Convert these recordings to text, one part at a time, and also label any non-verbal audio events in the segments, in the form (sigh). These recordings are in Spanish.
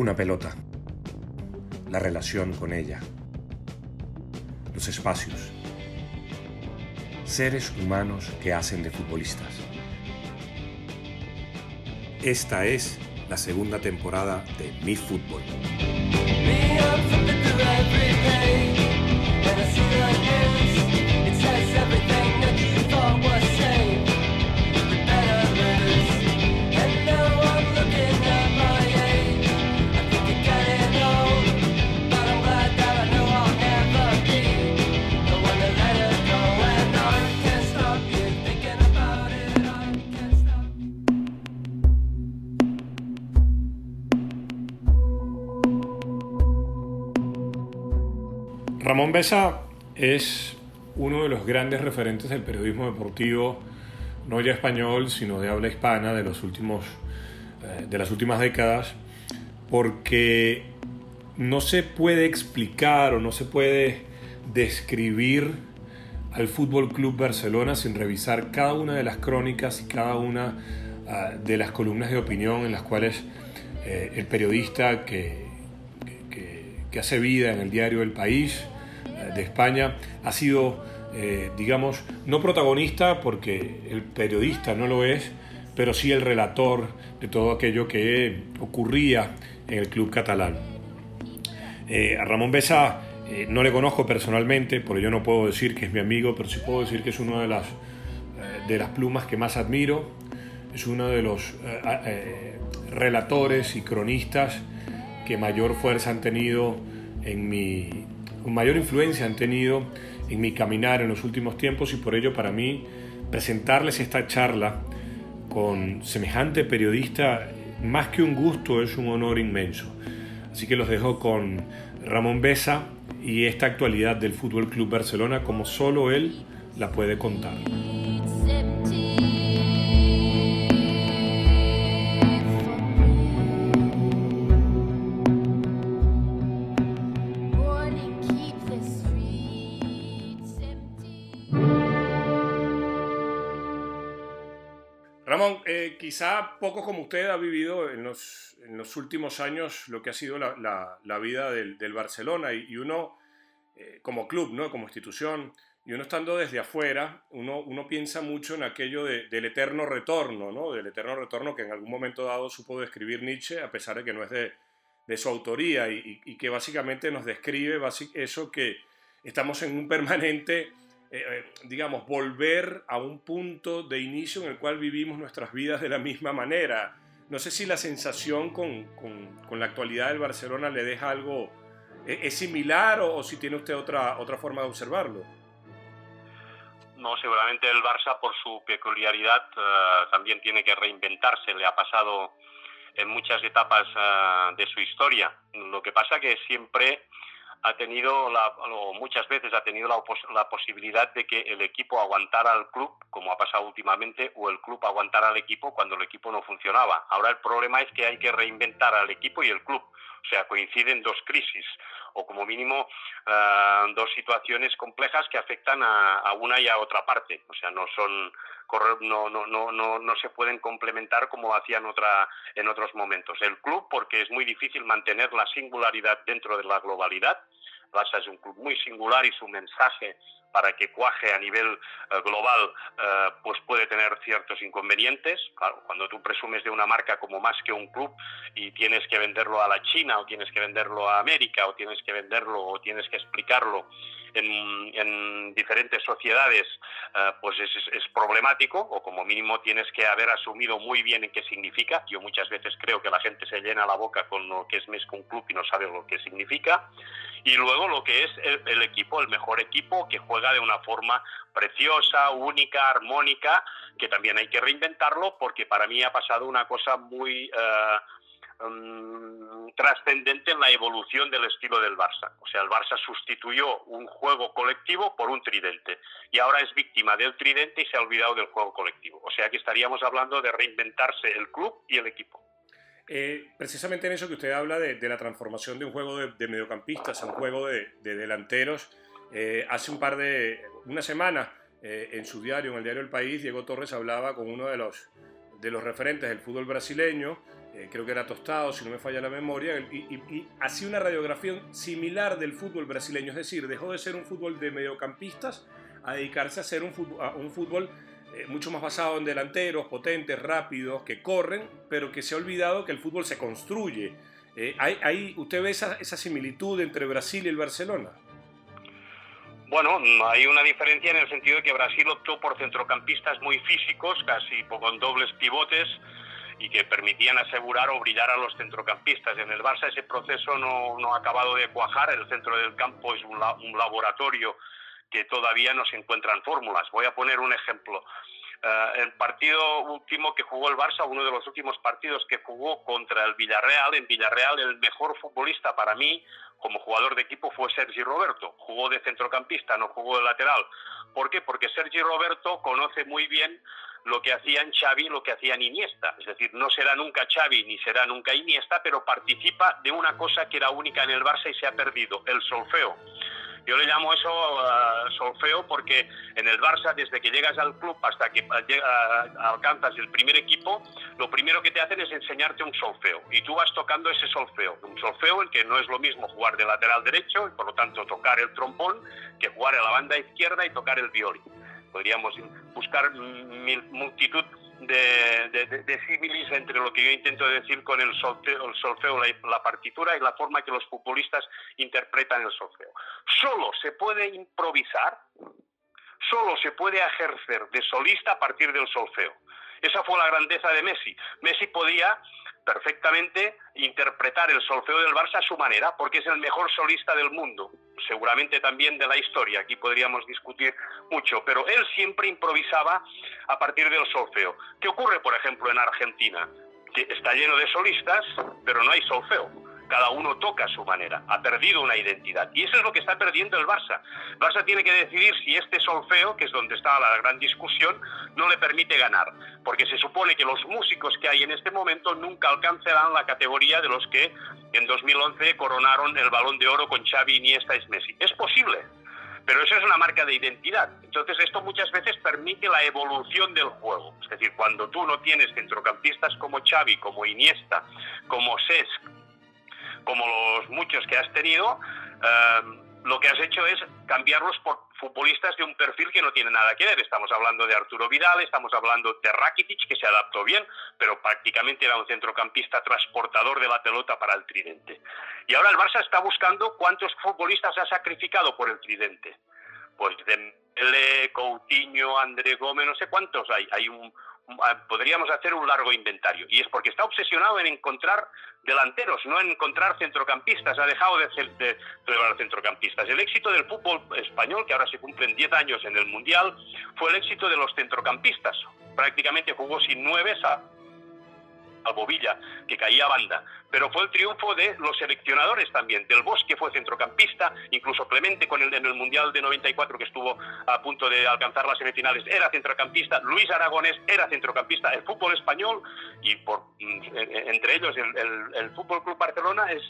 Una pelota. La relación con ella. Los espacios. Seres humanos que hacen de futbolistas. Esta es la segunda temporada de Mi Fútbol. Besa es uno de los grandes referentes del periodismo deportivo, no ya español, sino de habla hispana de, los últimos, eh, de las últimas décadas, porque no se puede explicar o no se puede describir al Fútbol Club Barcelona sin revisar cada una de las crónicas y cada una ah, de las columnas de opinión en las cuales eh, el periodista que, que- que hace vida en el diario El País de España ha sido, eh, digamos, no protagonista porque el periodista no lo es, pero sí el relator de todo aquello que ocurría en el club catalán. Eh, a Ramón Besa eh, no le conozco personalmente, por ello no puedo decir que es mi amigo, pero sí puedo decir que es una de las, de las plumas que más admiro. Es uno de los relatores y cronistas que mayor fuerza han tenido en mi, mayor influencia han tenido en mi caminar en los últimos tiempos y por ello para mí presentarles esta charla con semejante periodista, más que un gusto, es un honor inmenso. Así que los dejo con Ramón Besa y esta actualidad del Fútbol Club Barcelona como solo él la puede contar. Quizá poco como usted ha vivido en los, en los últimos años lo que ha sido la, la- la vida del, del Barcelona y, y uno eh, como club, ¿no? como institución, y uno estando desde afuera, uno, uno piensa mucho en aquello de- del eterno retorno, ¿no? del eterno retorno que en algún momento dado supo describir Nietzsche, a pesar de que no es de, de su autoría y, y- que básicamente nos describe eso que estamos en un permanente eh, eh, digamos, volver a un punto de inicio en el cual vivimos nuestras vidas de la misma manera. No sé si la sensación con, con- la actualidad del Barcelona le deja algo, eh, ¿es similar o, o si tiene usted otra, otra forma de observarlo? No, seguramente el Barça, por su peculiaridad, eh, también tiene que reinventarse. Le ha pasado en muchas etapas eh, de su historia. Lo que pasa que siempre ha tenido, la, o muchas veces ha tenido la, la posibilidad de que el equipo aguantara al club, como ha pasado últimamente, o el club aguantara al equipo cuando el equipo no funcionaba. Ahora el problema es que hay que reinventar al equipo y el club. O sea, coinciden dos crisis, o como mínimo eh, dos situaciones complejas que afectan a, a una y a otra parte. O sea, no son no, no, no, no, no se pueden complementar como hacían otra, en otros momentos. El club, porque es muy difícil mantener la singularidad dentro de la globalidad, Barça es un club muy singular y su mensaje para que cuaje a nivel eh, global, eh, pues puede tener ciertos inconvenientes. Claro, cuando tú presumes de una marca como más que un club y tienes que venderlo a la China o tienes que venderlo a América o tienes que venderlo o tienes que explicarlo en, en diferentes sociedades, eh, pues es, problemático o como mínimo tienes que haber asumido muy bien en qué significa. Yo muchas veces creo que la gente se llena la boca con lo que es que un club y no sabe lo que significa. Y luego lo que es el, el equipo, el mejor equipo que juega de una forma preciosa, única, armónica, que también hay que reinventarlo porque para mí ha pasado una cosa muy... eh, mm, trascendente en la evolución del estilo del Barça. O sea, el Barça sustituyó un juego colectivo por un tridente y ahora es víctima del tridente y se ha olvidado del juego colectivo. O sea que estaríamos hablando de reinventarse el club y el equipo. Eh, precisamente en eso que usted habla de, la transformación de un juego de, mediocampistas a un juego de, de delanteros, eh, hace un par de, una semana eh, en su diario, en el diario El País, Diego Torres hablaba con uno de los, de los referentes del fútbol brasileño, eh, creo que era Tostado, si no me falla la memoria, y, y- y hacía una radiografía similar del fútbol brasileño, es decir, dejó de ser un fútbol de mediocampistas a dedicarse a ser un fútbol, a un fútbol eh, mucho más basado en delanteros, potentes, rápidos, que corren, pero que se ha olvidado que el fútbol se construye. Eh, ¿hay, hay- ¿Usted ve esa, esa similitud entre Brasil y el Barcelona? Bueno, hay una diferencia en el sentido de que Brasil optó por centrocampistas muy físicos, casi con dobles pivotes, y que permitían asegurar o brillar a los centrocampistas. En el Barça ese proceso no, no ha acabado de cuajar, el centro del campo es un, la- un laboratorio que todavía no se encuentran fórmulas. Voy a poner un ejemplo. Eh, el partido último que jugó el Barça, uno de los últimos partidos que jugó contra el Villarreal, en Villarreal el mejor futbolista para mí como jugador de equipo fue Sergi Roberto. Jugó de centrocampista, no jugó de lateral. ¿Por qué? Porque Sergi Roberto conoce muy bien lo que hacían Xavi lo que hacían Iniesta. Es decir, no será nunca Xavi ni será nunca Iniesta, pero participa de una cosa que era única en el Barça y se ha perdido, el solfeo. Yo le llamo eso uh, solfeo porque en el Barça, desde que llegas al club hasta que uh, uh, alcanzas el primer equipo, lo primero que te hacen es enseñarte un solfeo. Y tú vas tocando ese solfeo. Un solfeo en que no es lo mismo jugar de lateral derecho y por lo tanto tocar el trombón que jugar en la banda izquierda y tocar el violín. Podríamos buscar multitud de, de símiles entre lo que yo intento decir con el solfeo, el solfeo la, la, partitura y la forma que los futbolistas interpretan el solfeo. Solo se puede improvisar, solo se puede ejercer de solista a partir del solfeo. Esa fue la grandeza de Messi. Messi podía perfectamente interpretar el solfeo del Barça a su manera, porque es el mejor solista del mundo, seguramente también de la historia, aquí podríamos discutir mucho, pero él siempre improvisaba a partir del solfeo. ¿Qué ocurre, por ejemplo, en Argentina? Que está lleno de solistas, pero no hay solfeo. Cada uno toca a su manera, ha perdido una identidad. Y eso es lo que está perdiendo el Barça. El Barça tiene que decidir si este solfeo, que es donde está la gran discusión, no le permite ganar. Porque se supone que los músicos que hay en este momento nunca alcanzarán la categoría de los que en 2011 coronaron el balón de oro con Xavi, Iniesta y Messi. Es posible, pero eso es una marca de identidad. Entonces esto muchas veces permite la evolución del juego. Es decir, cuando tú no tienes centrocampistas como Xavi, como Iniesta, como Cesc, como los muchos que has tenido, eh, lo que has hecho es cambiarlos por futbolistas de un perfil que no tiene nada que ver. Estamos hablando de Arturo Vidal, estamos hablando de Rakitic, que se adaptó bien, pero prácticamente era un centrocampista transportador de la pelota para el tridente. Y ahora el Barça está buscando cuántos futbolistas ha sacrificado por el tridente. Pues Dembélé, Coutinho, André Gómez, no sé cuántos hay. Hay un, podríamos hacer un largo inventario. Y es porque está obsesionado en encontrar delanteros, no en encontrar centrocampistas. Ha dejado de, de celebrar centrocampistas. El éxito del fútbol español, que ahora se cumplen 10 años en el Mundial, fue el éxito de los centrocampistas. Prácticamente jugó sin nueve, a Bobilla, que caía banda. Pero fue el triunfo de los seleccionadores también. Del Bosque fue centrocampista, incluso Clemente con el, en el Mundial de 94 que estuvo a punto de alcanzar las semifinales era centrocampista, Luis Aragonés era centrocampista. El fútbol español y por entre ellos el, el, el Fútbol Club Barcelona es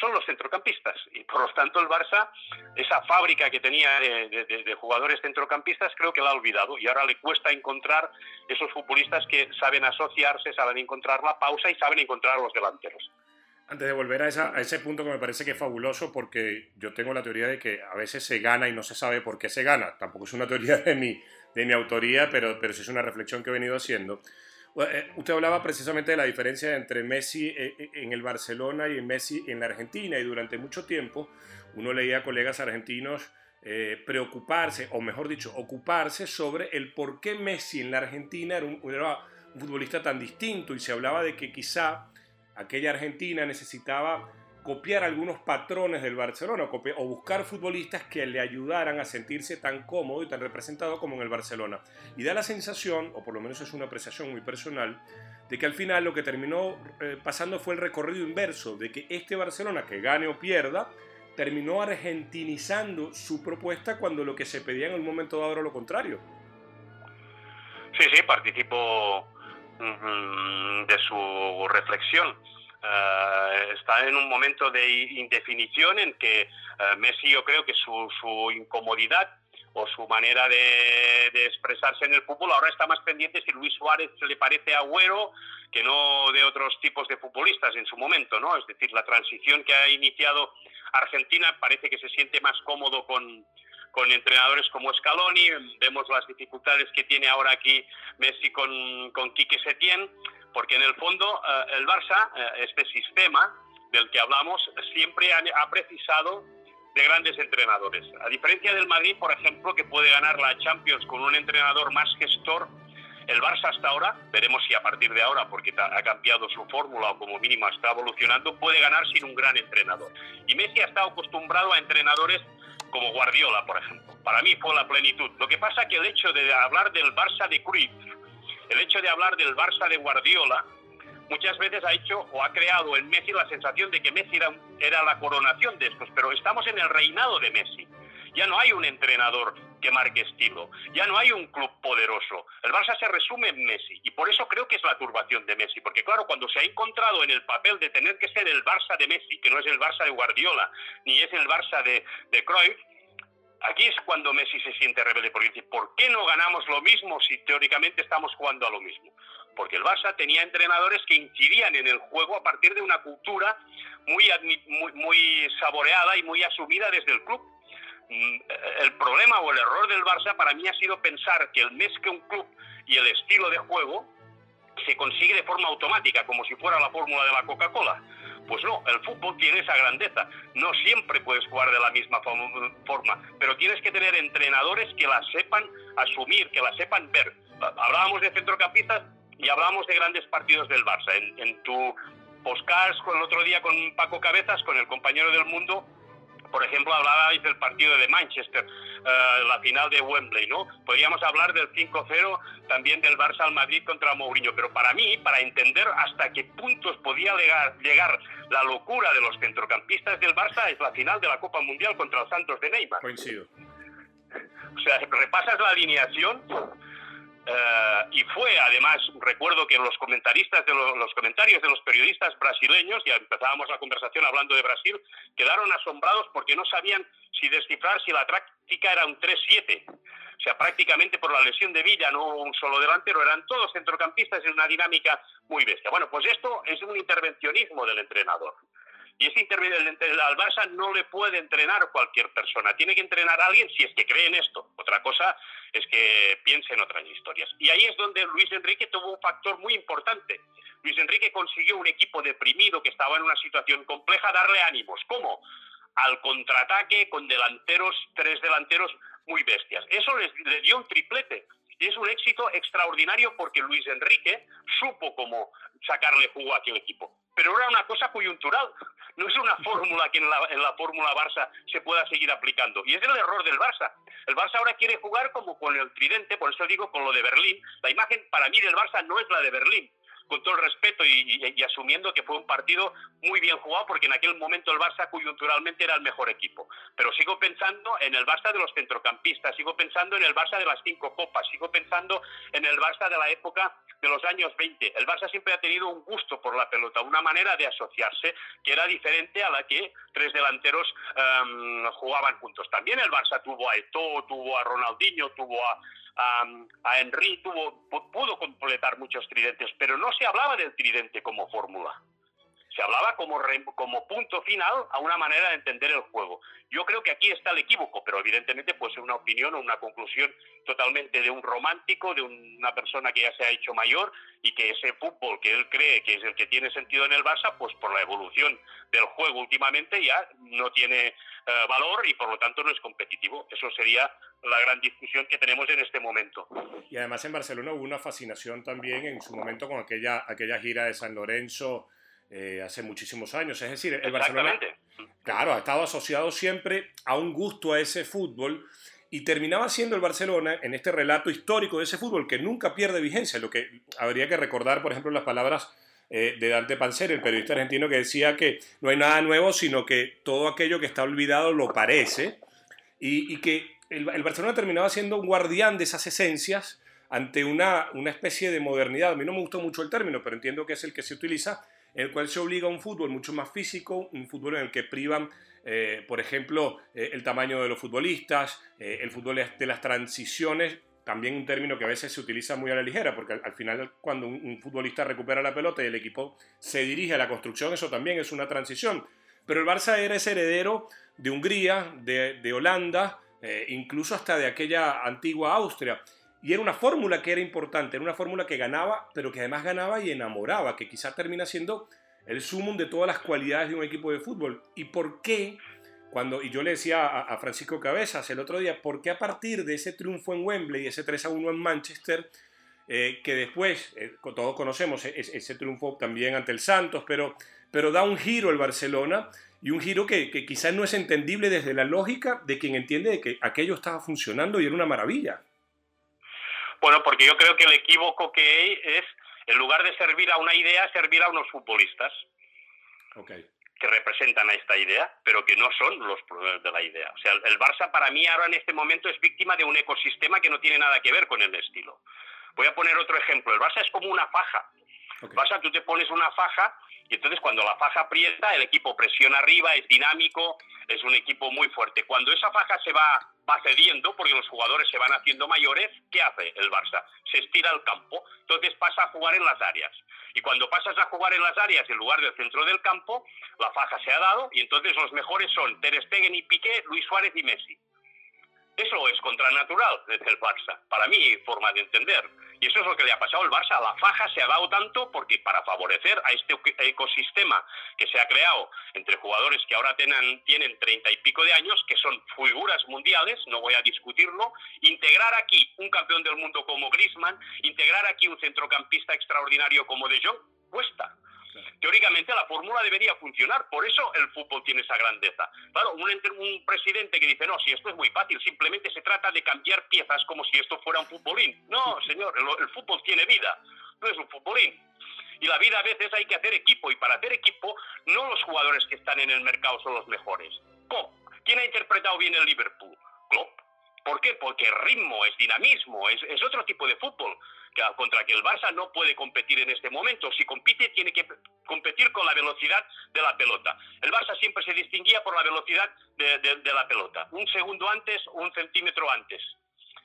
son los centrocampistas y por lo tanto el Barça esa fábrica que tenía de, de, de, jugadores centrocampistas creo que la ha olvidado y ahora le cuesta encontrar esos futbolistas que saben asociarse, saben encontrar la pausa y saben encontrar los delanteros. Antes de volver a, esa- a ese punto que me parece que es fabuloso, porque yo tengo la teoría de que a veces se gana y no se sabe por qué se gana. Tampoco es una teoría de mi, de mi autoría, pero, pero sí es una reflexión que he venido haciendo. Eh, Usted hablaba precisamente de la diferencia entre Messi eh, eh, en el Barcelona y Messi en la Argentina, y durante mucho tiempo uno leía a colegas argentinos eh, preocuparse, o mejor dicho, ocuparse sobre el por qué Messi en la Argentina era un, era un futbolista tan distinto, y se hablaba de que quizá aquella Argentina necesitaba copiar algunos patrones del Barcelona o, buscar futbolistas que le ayudaran a sentirse tan cómodo y tan representado como en el Barcelona. Y da la sensación, o por lo menos es una apreciación muy personal, de que al final lo que terminó eh, pasando fue el recorrido inverso, de que este Barcelona, que gane o pierda, terminó argentinizando su propuesta cuando lo que se pedía en el momento dado era lo contrario. Sí, sí, participo mm, de su reflexión. Eh, está en un momento de indefinición en que eh, Messi yo creo que su, su incomodidad o su manera de, de expresarse en el fútbol ahora está más pendiente si Luis Suárez le parece agüero que no de otros tipos de futbolistas en su momento, ¿no? Es decir, la transición que ha iniciado Argentina parece que se siente más cómodo con, con entrenadores como Scaloni, vemos las dificultades que tiene ahora aquí Messi con, con Quique Setién, porque en el fondo eh, el Barça, eh, este sistema del que hablamos, siempre ha, ha precisado de grandes entrenadores. A diferencia del Madrid, por ejemplo, que puede ganar la Champions con un entrenador más gestor, el Barça hasta ahora, veremos si a partir de ahora, porque ha cambiado su fórmula o como mínimo está evolucionando, puede ganar sin un gran entrenador. Y Messi ha estado acostumbrado a entrenadores como Guardiola, por ejemplo. Para mí fue la plenitud. Lo que pasa que el hecho de hablar del Barça de Cruyff, el hecho de hablar del Barça de Guardiola, muchas veces ha hecho o ha creado en Messi la sensación de que Messi era, era la coronación de estos, pero estamos en el reinado de Messi. Ya no hay un entrenador que marque estilo, ya no hay un club poderoso. El Barça se resume en Messi y por eso creo que es la turbación de Messi, porque claro, cuando se ha encontrado en el papel de tener que ser el Barça de Messi, que no es el Barça de Guardiola, ni es el Barça de, de Aquí es cuando Messi se siente rebelde, porque dice, ¿por qué no ganamos lo mismo si teóricamente estamos jugando a lo mismo? Porque el Barça tenía entrenadores que incidían en el juego a partir de una cultura muy, saboreada y muy asumida desde el club. Mm, El problema o el error del Barça para mí ha sido pensar que el mes que un club y el estilo de juego se consigue de forma automática, como si fuera la fórmula de la Coca-Cola. Pues no, el fútbol tiene esa grandeza. No siempre puedes jugar de la misma fo- forma, pero tienes que tener entrenadores que la sepan asumir, que la sepan ver. Hablábamos de centrocampistas y hablábamos de grandes partidos del Barça. En, tu podcast el otro día con Paco Cabezas, con el compañero del mundo, por ejemplo, hablabais del partido de Manchester, eh, la final de Wembley, ¿no? Podríamos hablar del 5-0 también del Barça al Madrid contra Mourinho, pero para mí, para entender hasta qué puntos podía llegar, llegar la locura de los centrocampistas del Barça, es la final de la Copa Mundial contra el Santos de Neymar. Coincido. O sea, repasas la alineación eh, y fue, además, recuerdo que los comentaristas de lo- los comentarios de los periodistas brasileños, ya empezábamos la conversación hablando de Brasil, quedaron asombrados porque no sabían si descifrar si la táctica era un 3-7. O sea, prácticamente por la lesión de Villa, no un solo delantero, eran todos centrocampistas en una dinámica muy bestia. Bueno, pues esto es un intervencionismo del entrenador. Y ese intervenir al Barça no le puede entrenar cualquier persona. Tiene que entrenar a alguien si es que cree en esto. Otra cosa es que piense en otras historias. Y ahí es donde Luis Enrique tuvo un factor muy importante. Luis Enrique consiguió un equipo deprimido que estaba en una situación compleja darle ánimos. ¿Cómo? Al contraataque con delanteros, tres delanteros muy bestias. Eso les, le dio un triplete. Y es un éxito extraordinario porque Luis Enrique supo cómo sacarle jugo a aquel equipo. Pero era una cosa coyuntural. No es una fórmula que en la, en la fórmula Barça se pueda seguir aplicando. Y es el error del Barça. El Barça ahora quiere jugar como con el tridente, por eso digo con lo de Berlín. La imagen para mí del Barça no es la de Berlín con todo el respeto y, asumiendo que fue un partido muy bien jugado, porque en aquel momento el Barça coyunturalmente era el mejor equipo. Pero sigo pensando en el Barça de los centrocampistas, sigo pensando en el Barça de las cinco copas, sigo pensando en el Barça de la época de los años 20. El Barça siempre ha tenido un gusto por la pelota, una manera de asociarse que era diferente a la que tres delanteros em, jugaban juntos. También el Barça tuvo a Eto'o, tuvo a Ronaldinho, tuvo a, a, a Henry, tuvo, pu- pudo completar muchos tridentes, pero no se hablaba del tridente como fórmula. Se hablaba como, como punto final a una manera de entender el juego. Yo creo que aquí está el equívoco, pero evidentemente puede ser una opinión o una conclusión totalmente de un romántico, de una persona que ya se ha hecho mayor y que ese fútbol que él cree que es el que tiene sentido en el Barça, pues por la evolución del juego últimamente ya no tiene eh, valor y por lo tanto no es competitivo. Eso sería la gran discusión que tenemos en este momento. Y además en Barcelona hubo una fascinación también en su momento con aquella, aquella gira de San Lorenzo eh, hace muchísimos años. Es decir, el Barcelona, claro, ha estado asociado siempre a un gusto a ese fútbol y terminaba siendo el Barcelona en este relato histórico de ese fútbol que nunca pierde vigencia. Lo que habría que recordar, por ejemplo, las palabras eh, de Dante Panzeri, el periodista argentino que decía que no hay nada nuevo, sino que todo aquello que está olvidado lo parece y, y que el, el Barcelona terminaba siendo un guardián de esas esencias ante una, una especie de modernidad. A mí no me gustó mucho el término, pero entiendo que es el que se utiliza, el cual se obliga a un fútbol mucho más físico, un fútbol en el que privan, eh, por ejemplo, eh, el tamaño de los futbolistas, eh, el fútbol de las transiciones, también un término que a veces se utiliza muy a la ligera, porque al, al final cuando un, futbolista recupera la pelota y el equipo se dirige a la construcción, eso también es una transición. Pero el Barça era heredero de Hungría, de, Holanda, incluso hasta de aquella antigua Austria. Y era una fórmula que era importante, era una fórmula que ganaba, pero que además ganaba y enamoraba, que quizá termina siendo el sumum de todas las cualidades de un equipo de fútbol. ¿Y por qué? Cuando, y yo le decía a, Francisco Cabezas el otro día, ¿por qué a partir de ese triunfo en Wembley y ese 3 a 1 en Manchester, eh, que después, eh, todos conocemos e- ese, ese triunfo también ante el Santos, pero, pero da un giro el Barcelona y un giro que, que quizás no es entendible desde la lógica de quien entiende de que aquello estaba funcionando y era una maravilla. Bueno, porque yo creo que el equívoco que hay es, en lugar de servir a una idea, servir a unos futbolistas Okay. que representan a esta idea, pero que no son los problemas de la idea. O sea, el, el Barça para mí ahora en este momento es víctima de un ecosistema que no tiene nada que ver con el estilo. Voy a poner otro ejemplo. El Barça es como una faja. Ok. Barça, tú te pones una faja y entonces cuando la faja aprieta, el equipo presiona arriba, es dinámico, es un equipo muy fuerte. Cuando esa faja se va, va cediendo, porque los jugadores se van haciendo mayores, ¿qué hace el Barça? Se estira al campo, entonces pasa a jugar en las áreas. Y cuando pasas a jugar en las áreas en lugar del centro del campo, la faja se ha dado y entonces los mejores son Ter Stegen y Piqué, Luis Suárez y Messi. Eso es contranatural desde el Barça, para mi forma de entender. Y eso es lo que le ha pasado al Barça. La faja se ha dado tanto porque para favorecer a este ecosistema que se ha creado entre jugadores que ahora tienen, tienen treinta y pico de años, que son figuras mundiales, no voy a discutirlo, integrar aquí un campeón del mundo como Griezmann, integrar aquí un centrocampista extraordinario como De Jong, cuesta. Teóricamente la fórmula debería funcionar, por eso el fútbol tiene esa grandeza. Claro, un, un presidente que dice, no, si esto es muy fácil, simplemente se trata de cambiar piezas como si esto fuera un futbolín. No, (laughs) señor, el, el fútbol tiene vida, no es un futbolín. Y la vida a veces hay que hacer equipo, y para hacer equipo, no los jugadores que están en el mercado son los mejores. Klopp. ¿Quién ha interpretado bien el Liverpool? Klopp. ¿Por qué? Porque ritmo, es dinamismo, es, otro tipo de fútbol que, contra que el Barça no puede competir en este momento. Si compite, tiene que competir con la velocidad de la pelota. El Barça siempre se distinguía por la velocidad de- de la pelota. Un segundo antes, un centímetro antes.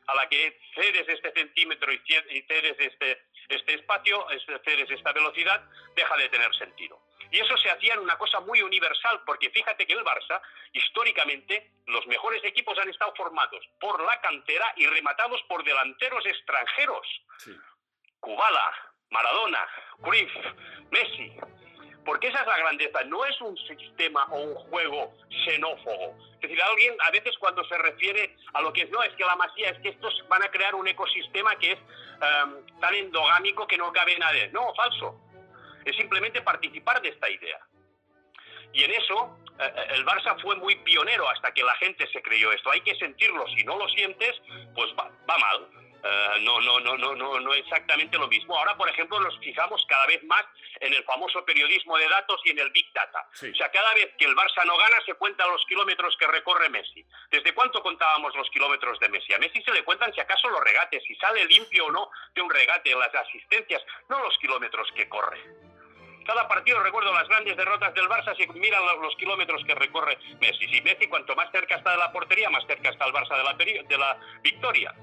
A la que cedes este centímetro y cedes este, este espacio, es- cedes esta velocidad, deja de tener sentido. Y eso se hacía en una cosa muy universal, porque fíjate que el Barça, históricamente, los mejores equipos han estado formados por la cantera y rematados por delanteros extranjeros. Sí. Kubala, Maradona, Cruyff, Messi. Porque esa es la grandeza, no es un sistema o un juego xenófobo. Es decir, alguien a veces cuando se refiere a lo que es, no, es que la masía, es que estos van a crear un ecosistema que es em, tan endogámico que no cabe nadie. No, falso. Es simplemente participar de esta idea. Y en eso eh, eh, el Barça fue muy pionero hasta que la gente se creyó esto. Hay que sentirlo. Si no lo sientes, pues va, va mal. Eh, no, no, no, no, no, no exactamente lo mismo. Ahora, por ejemplo, nos fijamos cada vez más en el famoso periodismo de datos y en el Big Data. Sí. O sea, cada vez que el Barça no gana, se cuentan los kilómetros que recorre Messi. ¿Desde cuánto contábamos los kilómetros de Messi? A Messi se le cuentan si acaso los regates, si sale limpio o no de un regate, las asistencias, no los kilómetros que corre. Cada partido, recuerdo las grandes derrotas del Barça, si miran los, los kilómetros que recorre Messi. Si Messi, cuanto más cerca está de la portería, más cerca está el Barça de la, de la victoria.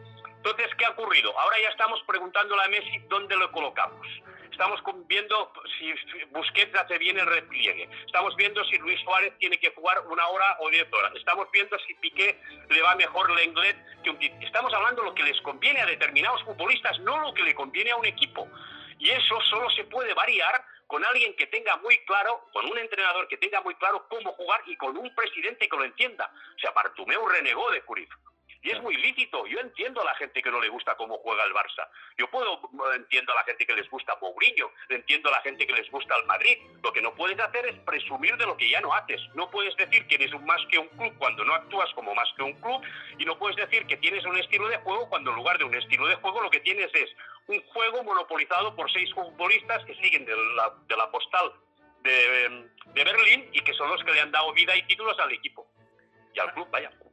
Entonces, ¿qué ha ocurrido? Ahora ya estamos preguntándole a Messi dónde lo colocamos. Estamos viendo si Busquets hace bien el repliegue. Estamos viendo si Luis Suárez tiene que jugar una hora o diez horas. Estamos viendo si Piqué le va mejor Lenglet que un. Estamos hablando de lo que les conviene a determinados futbolistas, no lo que le conviene a un equipo. Y eso solo se puede variar con alguien que tenga muy claro, con un entrenador que tenga muy claro cómo jugar y con un presidente que lo entienda. O sea, Bartumeu renegó de Cruyff. Y es muy lícito. Yo entiendo a la gente que no le gusta cómo juega el Barça. Yo puedo entiendo a la gente que les gusta Mourinho, entiendo a la gente que les gusta el Madrid. Lo que no puedes hacer es presumir de lo que ya no haces. No puedes decir que eres un más que un club cuando no actúas como más que un club y no puedes decir que tienes un estilo de juego cuando en lugar de un estilo de juego lo que tienes es un juego monopolizado por seis futbolistas que siguen de la, de la postal de, de Berlín y que son los que le han dado vida y títulos al equipo y al.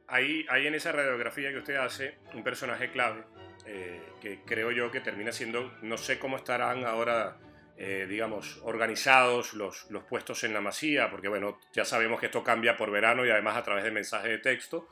Hay, hay en esa radiografía que usted hace un personaje clave eh, que creo yo que termina siendo, no sé cómo estarán ahora, eh, digamos, organizados los, los puestos en la masía, porque bueno, ya sabemos que esto cambia por verano y además a través de mensajes de texto.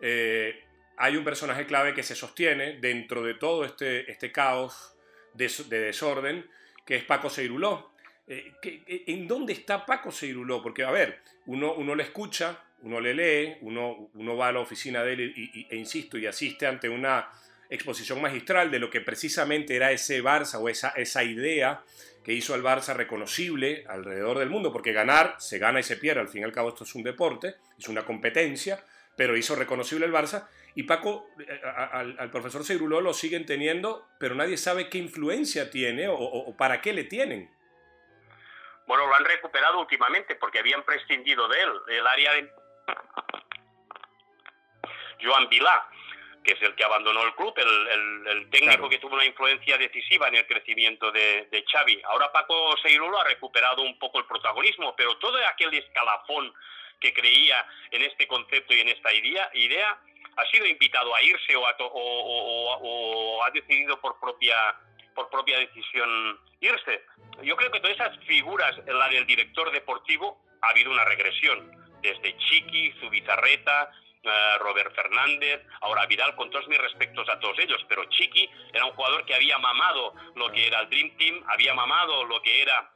Eh, hay un personaje clave que se sostiene dentro de todo este, este caos de, de desorden, que es Paco Seiruló. Eh, ¿qué- ¿En dónde está Paco Seiruló? Porque, a ver, uno, uno le escucha, uno le lee, uno, uno va a la oficina de él y, e insisto, y asiste ante una exposición magistral de lo que precisamente era ese Barça o esa, esa idea que hizo al Barça reconocible alrededor del mundo, porque ganar se gana y se pierde, al fin y al cabo esto es un deporte, es una competencia, pero hizo reconocible el Barça, y Paco, eh, al, profesor Seiruló lo siguen teniendo, pero nadie sabe qué influencia tiene o, o- para qué le tienen. Bueno, lo han recuperado últimamente porque habían prescindido de él, del área de Joan Vilá, que es el que abandonó el club, el, el- el técnico Claro. que tuvo una influencia decisiva en el crecimiento de, de Xavi. Ahora Paco Seirulo ha recuperado un poco el protagonismo, pero todo aquel escalafón que creía en este concepto y en esta idea, idea ha sido invitado a irse o, a to- o- o- o- o ha decidido por propia por propia decisión irse. Yo creo que todas esas figuras, la del director deportivo, ha habido una regresión. Desde Chiqui, Zubizarreta, eh, Robert Fernández, ahora Vidal, con todos mis respetos a todos ellos, pero Chiqui era un jugador que había mamado lo que era el Dream Team, había mamado lo que era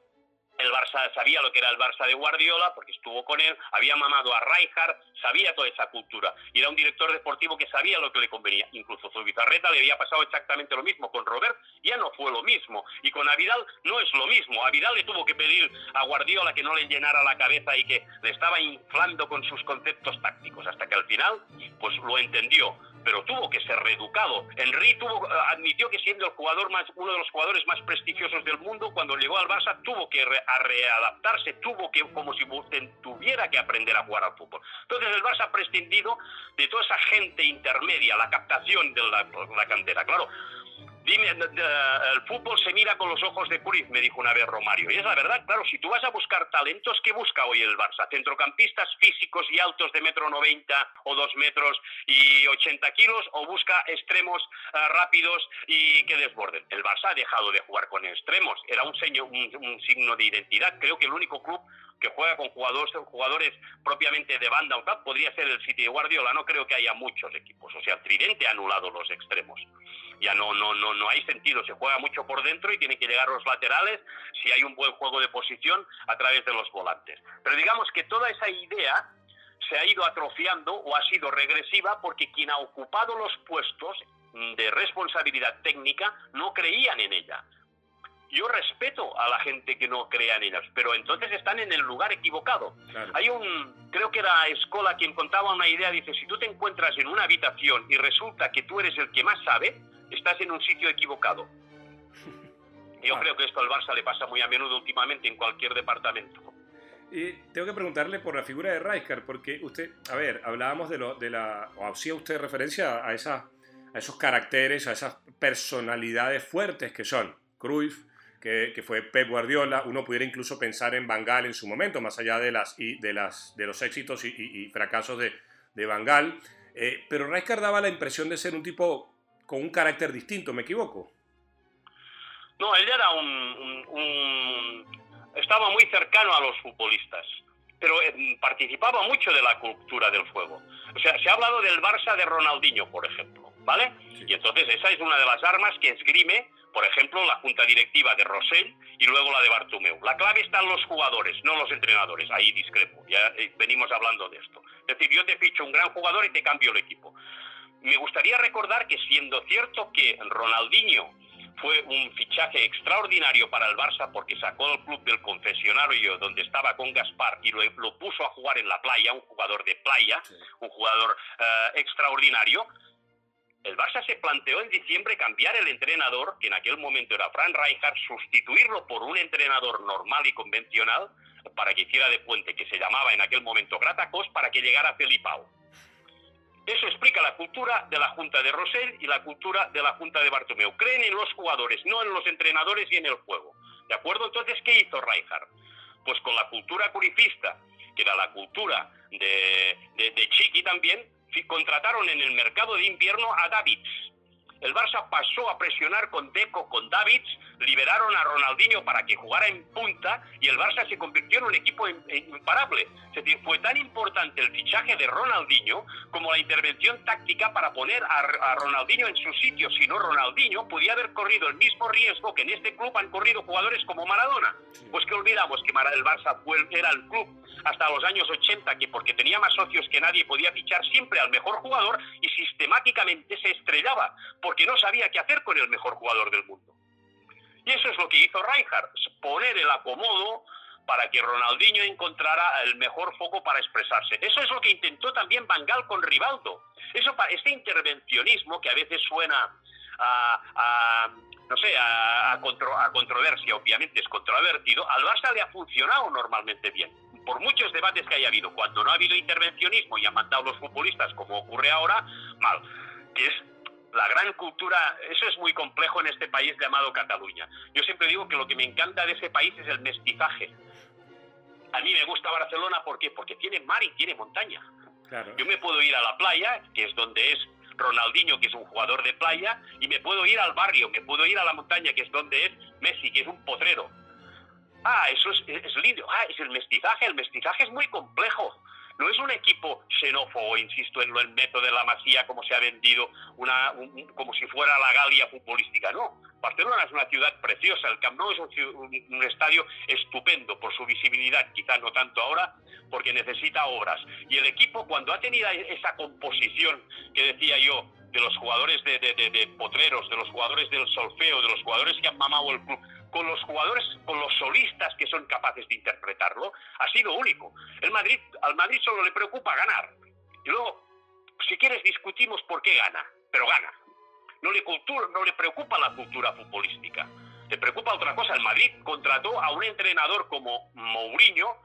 el Barça, sabía lo que era el Barça de Guardiola, porque estuvo con él, había mamado a Rijkaard, sabía toda esa cultura. Y era un director deportivo que sabía lo que le convenía. Incluso Zubizarreta le había pasado exactamente lo mismo. Con Robert ya no fue lo mismo. Y con Avidal no es lo mismo. A Vidal le tuvo que pedir a Guardiola que no le llenara la cabeza y que le estaba inflando con sus conceptos tácticos, hasta que al final pues lo entendió. Pero tuvo que ser reeducado. Henry tuvo, eh, admitió que siendo el jugador más, uno de los jugadores más prestigiosos del mundo, cuando llegó al Barça tuvo que readaptarse, tuvo que, como si tuviera que aprender a jugar al fútbol. Entonces el Barça ha prescindido de toda esa gente intermedia, la captación de la, la cantera. Claro, Dime, de- de- el fútbol se mira con los ojos de Cruyff, me dijo una vez Romario. Y es la verdad, claro, si tú vas a buscar talentos, ¿qué busca hoy el Barça? Centrocampistas físicos y altos de metro 90 o 2 metros y 80 kilos, o busca extremos ah, rápidos y que desborden. El Barça ha dejado de jugar con extremos, era un, seño- un- un signo de identidad. Creo que el único club que juega con jugadores, propiamente de banda o tal, podría ser el City de Guardiola. No creo que haya muchos equipos. O sea, Tridente ha anulado los extremos. Ya no, no, no, no hay sentido. Se juega mucho por dentro y tienen que llegar los laterales si hay un buen juego de posición a través de los volantes. Pero digamos que toda esa idea se ha ido atrofiando o ha sido regresiva porque quien ha ocupado los puestos de responsabilidad técnica no creían en ella. Yo respeto a la gente que no crea en ellas, pero entonces están en el lugar equivocado. Claro. Hay un, creo que era Escola quien contaba una idea, dice, si tú te encuentras en una habitación y resulta que tú eres el que más sabe, estás en un sitio equivocado. (laughs) Yo Ah. creo que esto al Barça le pasa muy a menudo últimamente en cualquier departamento. Y tengo que preguntarle por la figura de Rijkaard, porque usted, a ver, hablábamos de, lo, de la, o hacía usted referencia a, esa, a esos caracteres, a esas personalidades fuertes que son Cruyff, que, que fue Pep Guardiola, uno pudiera incluso pensar en Van Gaal en su momento, más allá de, las, y de, las, de los éxitos y, y- y fracasos de, de Van Gaal, Eh, pero Rijkaard daba la impresión de ser un tipo con un carácter distinto, ¿me equivoco? No, él era un, un- un- estaba muy cercano a los futbolistas, pero eh, participaba mucho de la cultura del juego. O sea, se ha hablado del Barça de Ronaldinho, por ejemplo, ¿vale? Y entonces esa es una de las armas que esgrime, por ejemplo, la junta directiva de Rosell y luego la de Bartomeu. La clave está en los jugadores, no los entrenadores. Ahí discrepo. Ya eh, venimos hablando de esto. Es decir, yo te ficho un gran jugador y te cambio el equipo. Me gustaría recordar que siendo cierto que Ronaldinho fue un fichaje extraordinario para el Barça porque sacó al club del confesionario donde estaba con Gaspar y lo, lo puso a jugar en la playa, un jugador de playa, un jugador eh, extraordinario. El Barça se planteó en diciembre cambiar el entrenador, que en aquel momento era Fran Rijkaard, sustituirlo por un entrenador normal y convencional para que hiciera de puente, que se llamaba en aquel momento Gratacos, para que llegara Felipao. Eso explica la cultura de la Junta de Rosell y la cultura de la Junta de Bartomeu. Creen en los jugadores, no en los entrenadores y en el juego. ¿De acuerdo? Entonces, ¿qué hizo Rijkaard? Pues con la cultura curifista, que era la cultura de, de, de Chiqui también, contrataron en el mercado de invierno a Davids. El Barça pasó a presionar con Deco, con Davids, liberaron a Ronaldinho para que jugara en punta y el Barça se convirtió en un equipo im- imparable. Fue tan importante el fichaje de Ronaldinho como la intervención táctica para poner a, Ronaldinho en su sitio. Si no, Ronaldinho podía haber corrido el mismo riesgo que en este club han corrido jugadores como Maradona. Pues que olvidamos que el Barça era el club hasta los años 80 que porque tenía más socios que nadie podía fichar siempre al mejor jugador y sistemáticamente se estrellaba porque no sabía qué hacer con el mejor jugador del mundo. Y eso es lo que hizo Rijkaard, poner el acomodo para que Ronaldinho encontrara el mejor foco para expresarse. Eso es lo que intentó también Bangal con Rivaldo. Eso, este intervencionismo que a veces suena a, a, no sé, a, a contro- a controversia, obviamente es controvertido, al Barça le ha funcionado normalmente bien. Por muchos debates que haya habido, cuando no ha habido intervencionismo y han mandado los futbolistas, como ocurre ahora, mal. Que es la gran cultura, eso es muy complejo en este país llamado Cataluña. Yo siempre digo que lo que me encanta de ese país es el mestizaje. A mí me gusta Barcelona, ¿por qué? Porque tiene mar y tiene montaña. Claro. Yo me puedo ir a la playa, que es donde es Ronaldinho, que es un jugador de playa, y me puedo ir al barrio, me puedo ir a la montaña, que es donde es Messi, que es un potrero. Ah, eso es, es lindo. Ah, es el mestizaje. El mestizaje es muy complejo. No es un equipo xenófobo, insisto en lo el método de la Masía, como se ha vendido, una, un- un- como si fuera la Galia futbolística. No. Barcelona es una ciudad preciosa. El Camp Nou es un, un- estadio estupendo por su visibilidad, quizás no tanto ahora, porque necesita obras. Y el equipo, cuando ha tenido esa composición que decía yo, de los jugadores de- de potreros, de los jugadores del solfeo, de los jugadores que han mamado el club, con los jugadores, con los solistas que son capaces de interpretarlo, ha sido único. El Madrid, al Madrid solo le preocupa ganar. Y luego, si quieres, discutimos por qué gana, pero gana. No le, cultura, no le preocupa la cultura futbolística. Le preocupa otra cosa. El Madrid contrató a un entrenador como Mourinho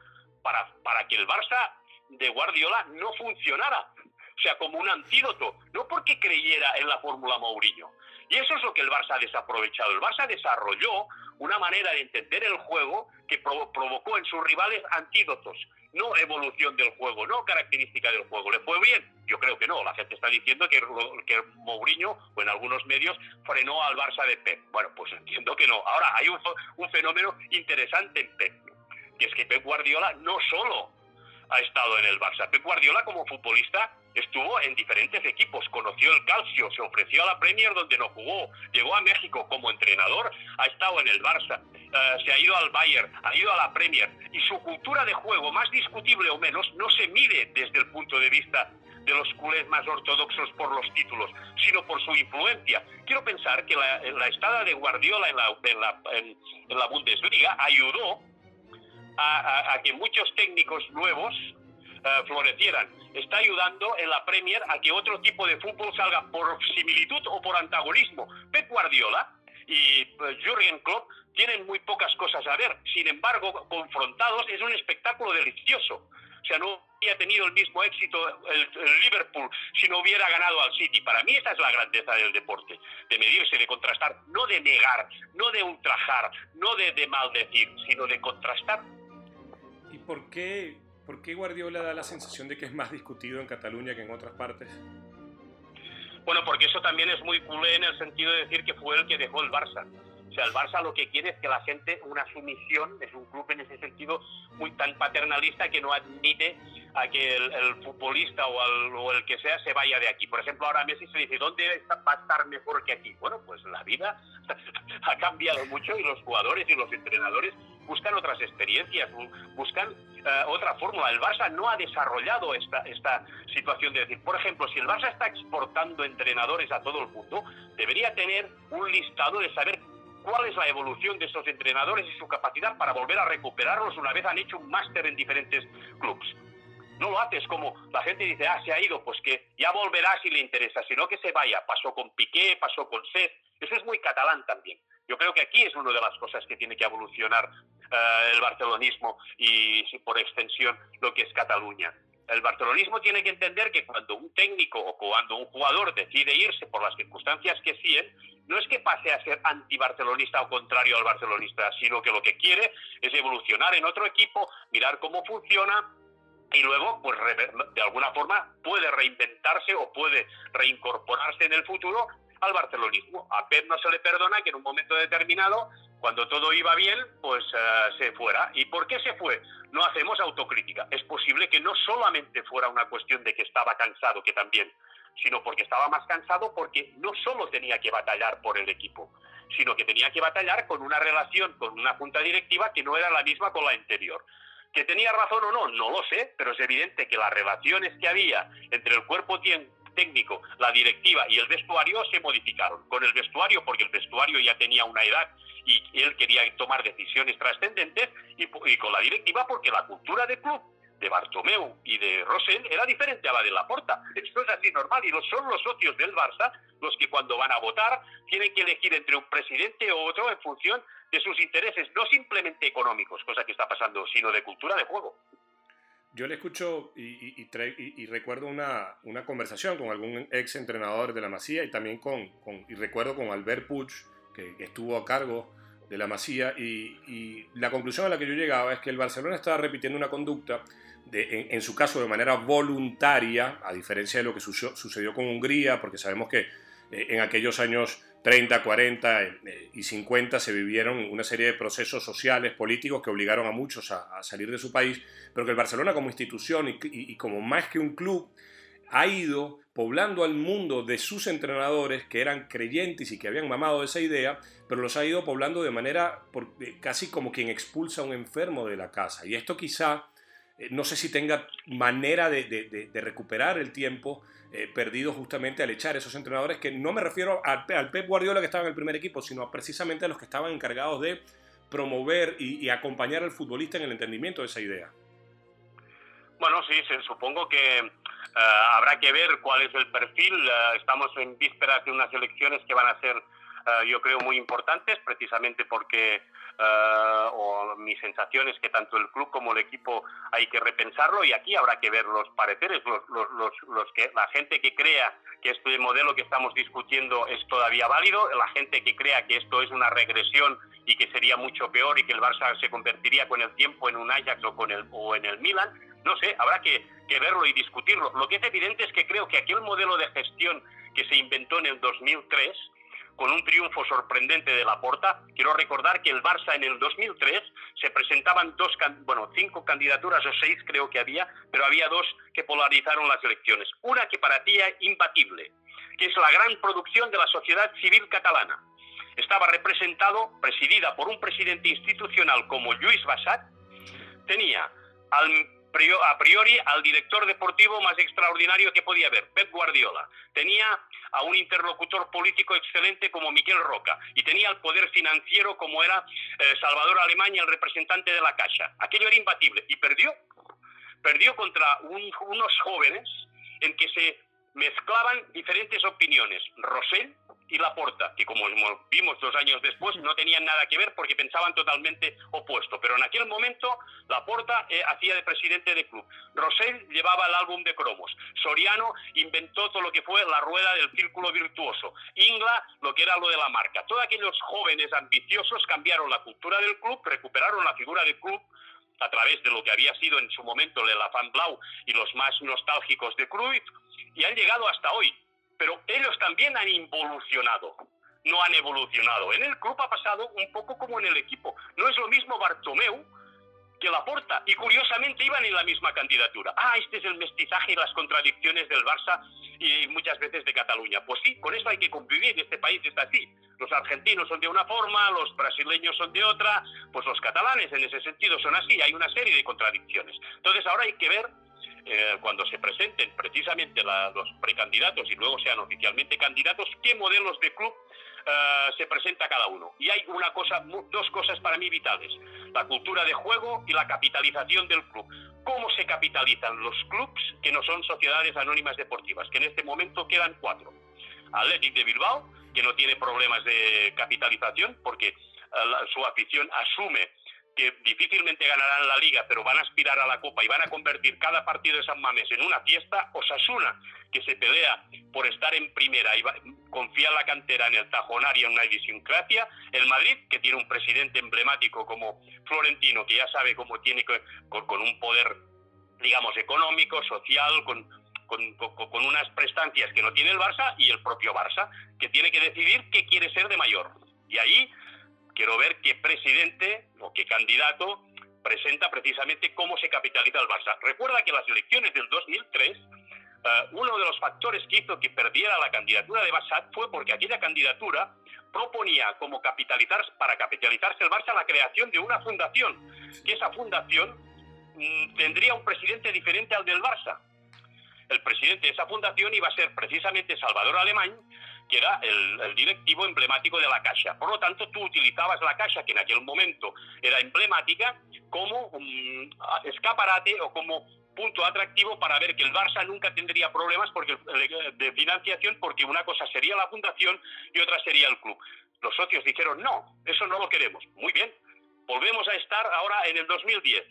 para, para que el Barça de Guardiola no funcionara. O sea, como un antídoto. No porque creyera en la fórmula Mourinho. Y eso es lo que el Barça ha desaprovechado. El Barça desarrolló una manera de entender el juego que provo- provocó en sus rivales antídotos, no evolución del juego, no característica del juego. ¿Le fue bien? Yo creo que no. La gente está diciendo que, que Mourinho, o en algunos medios, frenó al Barça de Pep. Bueno, pues entiendo que no. Ahora, hay un, un fenómeno interesante en Pep, que es que Pep Guardiola no solo ha estado en el Barça. Pep Guardiola como futbolista estuvo en diferentes equipos, conoció el calcio, se ofreció a la Premier donde no jugó, llegó a México como entrenador, ha estado en el Barça, eh, se ha ido al Bayern, ha ido a la Premier y su cultura de juego, más discutible o menos, no se mide desde el punto de vista de los culés más ortodoxos por los títulos, sino por su influencia. Quiero pensar que la, estada de Guardiola en la, en la, Bundesliga ayudó a que muchos técnicos nuevos uh, florecieran. Está ayudando en la Premier a que otro tipo de fútbol salga por similitud o por antagonismo. Pep Guardiola y uh, Jürgen Klopp tienen muy pocas cosas a ver. Sin embargo, confrontados es un espectáculo delicioso. O sea, no habría tenido el mismo éxito el, el, Liverpool si no hubiera ganado al City. Para mí esa es la grandeza del deporte, de medirse, de contrastar, no de negar, no de ultrajar, no de, de maldecir, sino de contrastar. ¿Y por qué, por qué Guardiola da la sensación de que es más discutido en Cataluña que en otras partes? Bueno, porque eso también es muy culé en el sentido de decir que fue el que dejó el Barça. O sea, el Barça lo que quiere es que la gente, una sumisión, es un club en ese sentido muy tan paternalista que no admite a que el, el futbolista o, al- o el que sea se vaya de aquí. Por ejemplo, ahora Messi se dice, ¿dónde va a estar mejor que aquí? Bueno, pues la vida (laughs) ha cambiado mucho y los jugadores y los entrenadores buscan otras experiencias, bu- buscan eh, otra fórmula. El Barça no ha desarrollado esta, esta situación de decir, por ejemplo, si el Barça está exportando entrenadores a todo el mundo, debería tener un listado de saber cuál es la evolución de esos entrenadores y su capacidad para volver a recuperarlos una vez han hecho un máster en diferentes clubes. No lo haces como la gente dice, ah, se ha ido, pues que ya volverá si le interesa, sino que se vaya. Pasó con Piqué, pasó con Seth. Eso es muy catalán también. Yo creo que aquí es una de las cosas que tiene que evolucionar el barcelonismo y por extensión lo que es Cataluña. El barcelonismo tiene que entender que cuando un técnico o cuando un jugador decide irse por las circunstancias que siguen, no es que pase a ser antibarcelonista o contrario al barcelonista, sino que lo que quiere es evolucionar en otro equipo, mirar cómo funciona y luego, pues de alguna forma, puede reinventarse o puede reincorporarse en el futuro al barcelonismo. A Pep no se le perdona que en un momento determinado, cuando todo iba bien, pues eh, se fuera. ¿Y por qué se fue? No hacemos autocrítica. Es posible que no solamente fuera una cuestión de que estaba cansado, que también, sino porque estaba más cansado porque no solo tenía que batallar por el equipo, sino que tenía que batallar con una relación con una junta directiva que no era la misma con la anterior. ¿Que tenía razón o no? No lo sé, pero es evidente que las relaciones que había entre el cuerpo tien- técnico, la directiva y el vestuario se modificaron. Con el vestuario, porque el vestuario ya tenía una edad y él quería tomar decisiones trascendentes, y, con la directiva porque la cultura del club de Bartomeu y de Rosell era diferente a la de Laporta. (laughs) Esto es así normal y son los socios del Barça los que cuando van a votar tienen que elegir entre un presidente o otro en función de sus intereses, no simplemente económicos, cosa que está pasando, sino de cultura de juego. Yo le escucho y, y- y y- recuerdo una, una conversación con algún ex entrenador de la Masía y también con, con- y recuerdo con Albert Puig, que, que estuvo a cargo de la Masía, y, la conclusión a la que yo llegaba es que el Barcelona estaba repitiendo una conducta, de, en, en su caso de manera voluntaria, a diferencia de lo que sucedió, sucedió con Hungría, porque sabemos que eh, en aquellos años 30, 40 eh, y 50 se vivieron una serie de procesos sociales, políticos que obligaron a muchos a, salir de su país, pero que el Barcelona como institución y, como más que un club ha ido poblando al mundo de sus entrenadores que eran creyentes y que habían mamado esa idea, pero los ha ido poblando de manera eh, casi como quien expulsa a un enfermo de la casa. Y esto quizá, eh, no sé si tenga manera de recuperar el tiempo eh, perdido justamente al echar esos entrenadores, que no me refiero al, Pe- al Pep Guardiola que estaba en el primer equipo, sino precisamente a los que estaban encargados de promover y, acompañar al futbolista en el entendimiento de esa idea. Bueno, sí, se- supongo que eh, habrá que ver cuál es el perfil. Eh, estamos en vísperas de unas elecciones que van a ser, eh, yo creo, muy importantes, precisamente porque, eh, o mi sensación es que tanto el club como el equipo hay que repensarlo y aquí habrá que ver los pareceres, los, los, los, los que, la gente que crea que este modelo que estamos discutiendo es todavía válido, la gente que crea que esto es una regresión y que sería mucho peor y que el Barça se convertiría con el tiempo en un Ajax o, con el, o en el Milan, no sé, habrá que, que verlo y discutirlo. Lo que es evidente es que creo que aquel modelo de gestión que se inventó en el 2003, con un triunfo sorprendente de Laporta, quiero recordar que el Barça en el 2003 se presentaban dos, bueno, cinco candidaturas o seis creo que había, pero había dos que polarizaron las elecciones. Una que parecía imbatible, que es la gran producción de la sociedad civil catalana. Estaba representado, presidida por un presidente institucional como Lluís Bassat, tenía al a priori al director deportivo más extraordinario que podía haber, Pep Guardiola. Tenía a un interlocutor político excelente como Miquel Roca y tenía el poder financiero como era eh, Salvador Alemania, el representante de la Caixa. Aquello era imbatible y perdió. Perdió contra un- unos jóvenes en que se mezclaban diferentes opiniones. Rosell y Laporta, que como vimos dos años después no tenían nada que ver porque pensaban totalmente opuesto. Pero en aquel momento Laporta eh, hacía de presidente de club. Rosell llevaba el álbum de cromos. Soriano inventó todo lo que fue la rueda del círculo virtuoso. Ingla lo que era lo de la marca. Todos aquellos jóvenes ambiciosos cambiaron la cultura del club, recuperaron la figura del club a través de lo que había sido en su momento el Afán Blau y los más nostálgicos de Cruyff y han llegado hasta hoy pero ellos también han involucionado. no han evolucionado. En el club ha pasado un poco como en el equipo. No es lo mismo Bartomeu que Laporta. Y curiosamente iban en la misma candidatura. Ah, este es el mestizaje y las contradicciones del Barça y muchas veces de Cataluña. Pues sí, con eso hay que convivir. Este país está así. Los argentinos son de una forma, los brasileños son de otra, pues los catalanes en ese sentido son así. Hay una serie de contradicciones. Entonces ahora hay que ver eh, cuando se presenten precisamente la- los precandidatos y luego sean oficialmente candidatos, qué modelos de club eh, se presenta cada uno. Y hay una cosa, dos cosas para mí vitales: la cultura de juego y la capitalización del club. ¿Cómo se capitalizan los clubs que no son sociedades anónimas deportivas? Que en este momento quedan cuatro. Athletic de Bilbao, que no tiene problemas de capitalización porque eh, la- su afición asume que difícilmente ganarán la liga, pero van a aspirar a la copa y van a convertir cada partido de San Mames en una fiesta. Osasuna, que se pelea por estar en primera y va- confía en la cantera en el Tajonar y en una idiosincrasia. El Madrid, que tiene un presidente emblemático como Florentino, que ya sabe cómo tiene que, con, con un poder, digamos, económico, social, con, con, con- con unas prestancias que no tiene el Barça y el propio Barça, que tiene que decidir qué quiere ser de mayor. Y ahí quiero ver qué presidente o qué candidato presenta precisamente cómo se capitaliza el Barça. Recuerda que las elecciones del 2003, eh, uno de los factores que hizo que perdiera la candidatura de Bassat fue porque aquella candidatura proponía como capitalizar, para capitalizarse el Barça la creación de una fundación, que esa fundación mm, tendría un presidente diferente al del Barça. El presidente de esa fundación iba a ser precisamente Salvador Alemán, que era el, directivo emblemático de la Caixa. Por lo tanto, tú utilizabas la Caixa, que en aquel momento era emblemática, como un ah, escaparate o como punto atractivo para ver que el Barça nunca tendría problemas porque, eh, de financiación porque una cosa sería la fundación y otra sería el club. Los socios dijeron, no, eso no lo queremos. Muy bien, volvemos a estar ahora en el 2010.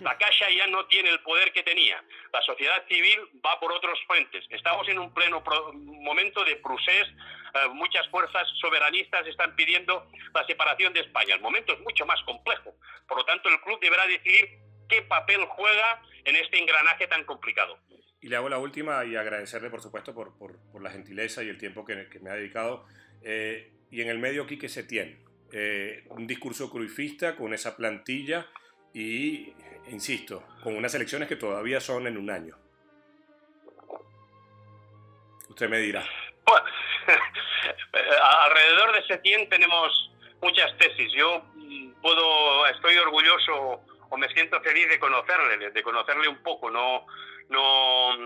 La Caixa ya no tiene el poder que tenía. La sociedad civil va por otros frentes. Estamos en un pleno momento de procés. Eh, muchas fuerzas soberanistas están pidiendo la separación de España. El momento es mucho más complejo. Por lo tanto, el club deberá decidir qué papel juega en este engranaje tan complicado. Y le hago la última y agradecerle, por supuesto, por, por- por la gentileza y el tiempo que, que me ha dedicado. Eh, y en el medio, Quique Setién. Eh, un discurso cruifista con esa plantilla y, insisto, con unas elecciones que todavía son en un año. Usted me dirá. Bueno, (laughs) eh, alrededor de Setién tenemos muchas tesis. Yo mm, puedo, estoy orgulloso o me siento feliz de conocerle, de- conocerle un poco, no, no,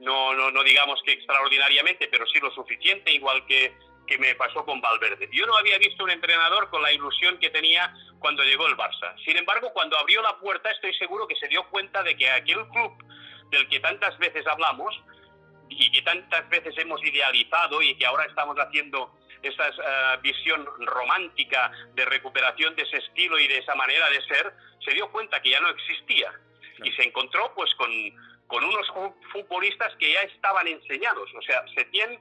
no, no, no digamos que extraordinariamente, pero sí lo suficiente, igual que, que me pasó con Valverde. Yo no había visto un entrenador con la ilusión que tenía cuando llegó el Barça. Sin embargo, cuando abrió la puerta, estoy seguro que se dio cuenta de que aquel club del que tantas veces hablamos, y que tantas veces hemos idealizado y que ahora estamos haciendo esa eh, visión romántica de recuperación de ese estilo y de esa manera de ser, se dio cuenta que ya no existía y se encontró pues con, con unos futbolistas que ya estaban enseñados. O sea, Setién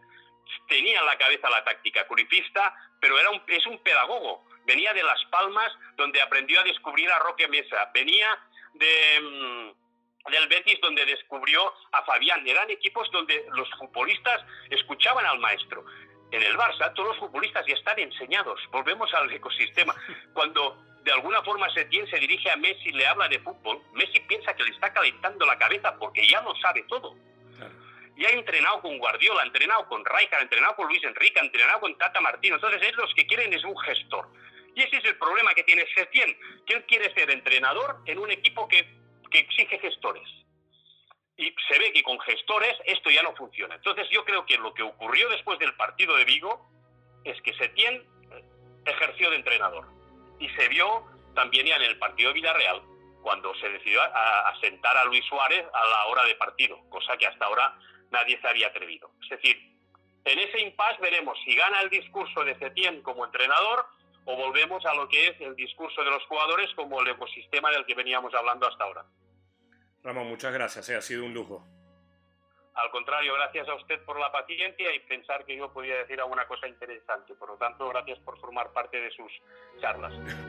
tenía en la cabeza la táctica curifista, pero era un, es un pedagogo. Venía de Las Palmas, donde aprendió a descubrir a Roque Mesa. Venía de... mm, del Betis donde descubrió a Fabián. Eran equipos donde los futbolistas escuchaban al maestro. En el Barça todos los futbolistas ya están enseñados. Volvemos al ecosistema. (laughs) Cuando de alguna forma Setién se dirige a Messi y le habla de fútbol, Messi piensa que le está calentando la cabeza porque ya lo sabe todo. Ya ha entrenado con Guardiola, ha entrenado con Rijkaard, ha entrenado con Luis Enrique, ha entrenado con Tata Martino. Entonces, él los que quieren es un gestor. Y ese es el problema que tiene Setién, que él quiere ser entrenador en un equipo que, que exige gestores. Y se ve que con gestores esto ya no funciona. Entonces, yo creo que lo que ocurrió después del partido de Vigo es que Setién eh, ejerció de entrenador. Y se vio también ya en el partido de Villarreal, cuando se decidió a, a sentar a Luis Suárez a la hora de partido, cosa que hasta ahora nadie se había atrevido. Es decir, en ese impasse veremos si gana el discurso de Setién como entrenador o volvemos a lo que es el discurso de los jugadores como el ecosistema del que veníamos hablando hasta ahora. Ramón, muchas gracias. eh, ha sido un lujo. Al contrario, gracias a usted por la paciencia y pensar que yo podía decir alguna cosa interesante. Por lo tanto, gracias por formar parte de sus charlas. (laughs)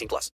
18 plus.